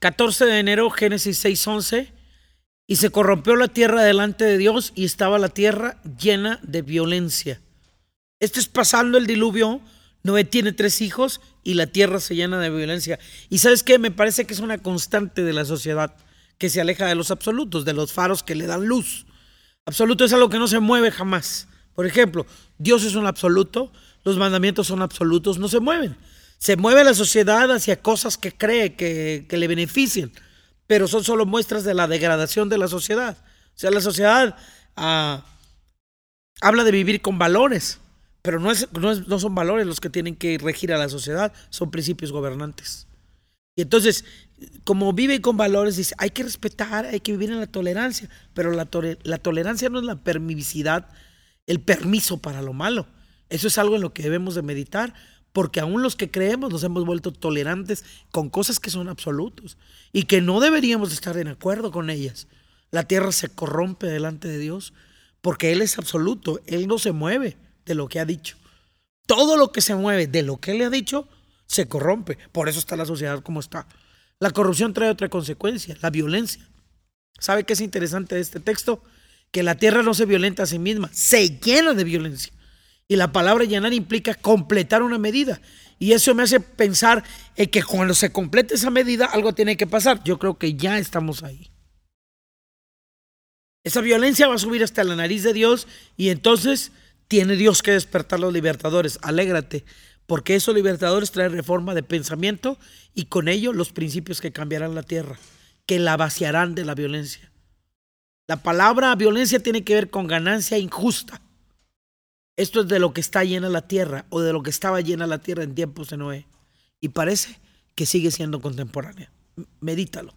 14 de enero, Génesis 6:11, y se corrompió la tierra delante de Dios y estaba la tierra llena de violencia. Esto es pasando el diluvio. Noé tiene tres hijos y la tierra se llena de violencia. Y sabes qué, me parece que es una constante de la sociedad que se aleja de los absolutos, de los faros que le dan luz. Absoluto es algo que no se mueve jamás. Por ejemplo, Dios es un absoluto, los mandamientos son absolutos, no se mueven. Se mueve la sociedad hacia cosas que cree que, le beneficien pero son solo muestras de la degradación de la sociedad. O sea, la sociedad ah, habla de vivir con valores, pero no, es, no, son valores los que tienen que regir a la sociedad, son principios gobernantes. Y entonces, como vive con valores, dice, hay que respetar, hay que vivir en la tolerancia, pero la, la tolerancia no es la permisividad, el permiso para lo malo. Eso es algo en lo que debemos de meditar, porque aún los que creemos nos hemos vuelto tolerantes con cosas que son absolutos y que no deberíamos estar en acuerdo con ellas. La tierra se corrompe delante de Dios porque Él es absoluto, Él no se mueve de lo que ha dicho. Todo lo que se mueve de lo que Él le ha dicho se corrompe. Por eso está la sociedad como está. La corrupción trae otra consecuencia, la violencia. ¿Sabe qué es interesante de este texto? Que la tierra no se violenta a sí misma, se llena de violencia. Y la palabra llenar implica completar una medida. Y eso me hace pensar en que cuando se complete esa medida, algo tiene que pasar. Yo creo que ya estamos ahí. Esa violencia va a subir hasta la nariz de Dios y entonces tiene Dios que despertar los libertadores. Alégrate, porque esos libertadores traen reforma de pensamiento y con ello los principios que cambiarán la tierra, que la vaciarán de la violencia. La palabra violencia tiene que ver con ganancia injusta. Esto es de lo que está llena la tierra o de lo que estaba llena la tierra en tiempos de Noé. Y parece que sigue siendo contemporánea. Medítalo.